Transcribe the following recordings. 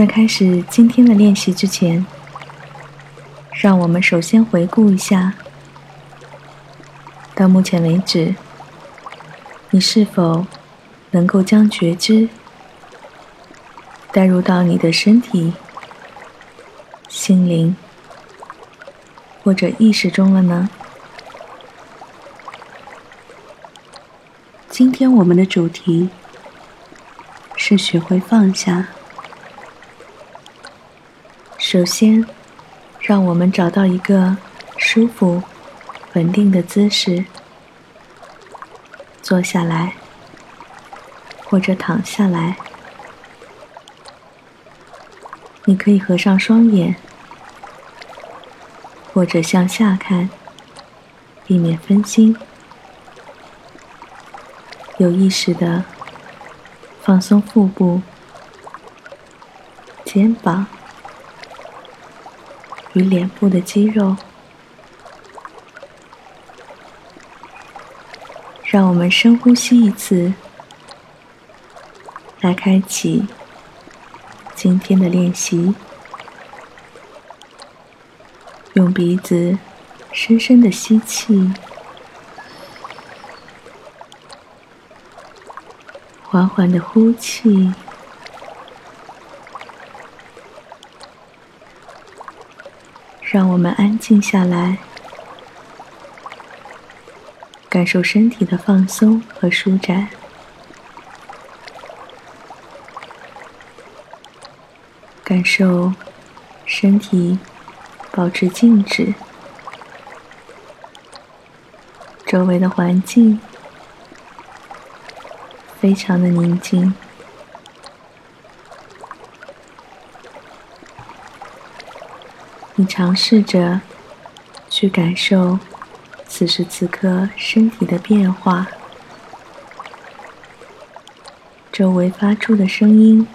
在开始今天的练习之前，让我们首先回顾一下，到目前为止，你是否能够将觉知带入到你的身体、心灵或者意识中了呢？今天我们的主题是学会放下。首先，让我们找到一个舒服、稳定的姿势，坐下来或者躺下来。你可以合上双眼，或者向下看，避免分心。有意识的放松腹部、肩膀。与脸部的肌肉，让我们深呼吸一次，来开启今天的练习。用鼻子深深的吸气，缓缓的呼气。让我们安静下来，感受身体的放松和舒展，感受身体保持静止，周围的环境非常的宁静。你尝试着去感受此时此刻身体的变化，周围发出的声音，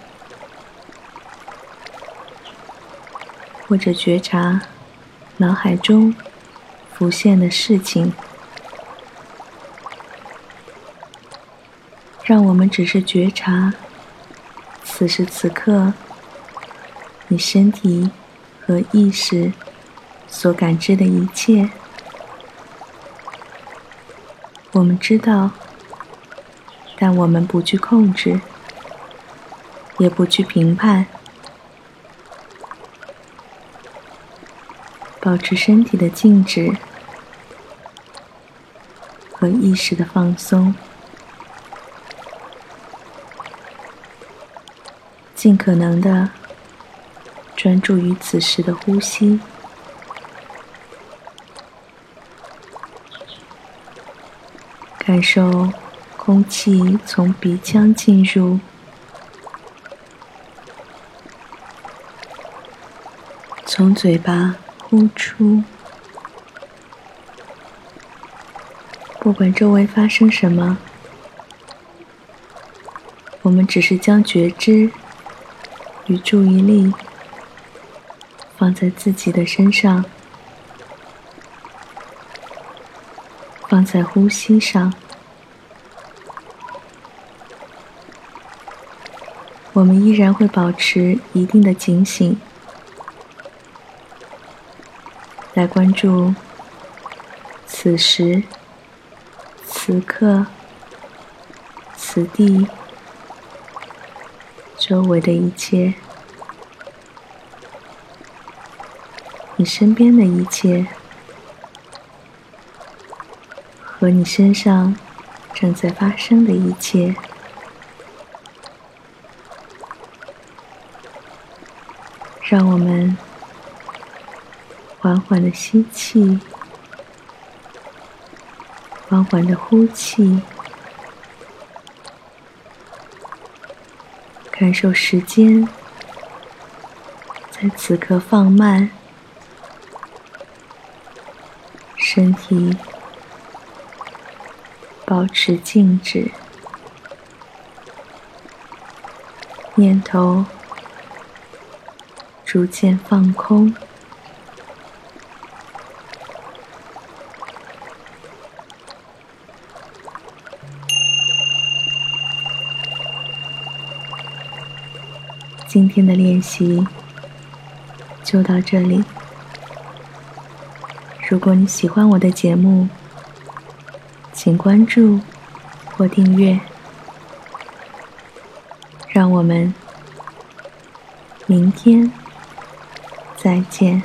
或者觉察脑海中浮现的事情，让我们只是觉察此时此刻你身体。和意识所感知的一切，我们知道，但我们不去控制，也不去评判，保持身体的静止和意识的放松，尽可能的。专注于此时的呼吸，感受空气从鼻腔进入，从嘴巴呼出。不管周围发生什么，我们只是将觉知与注意力。放在自己的身上，放在呼吸上，我们依然会保持一定的警醒，来关注此时此刻此地周围的一切。你身边的一切，和你身上正在发生的一切，让我们缓缓的吸气，缓缓的呼气，感受时间在此刻放慢。身体保持静止，念头逐渐放空。今天的练习就到这里。如果你喜欢我的节目，请关注或订阅。让我们明天再见。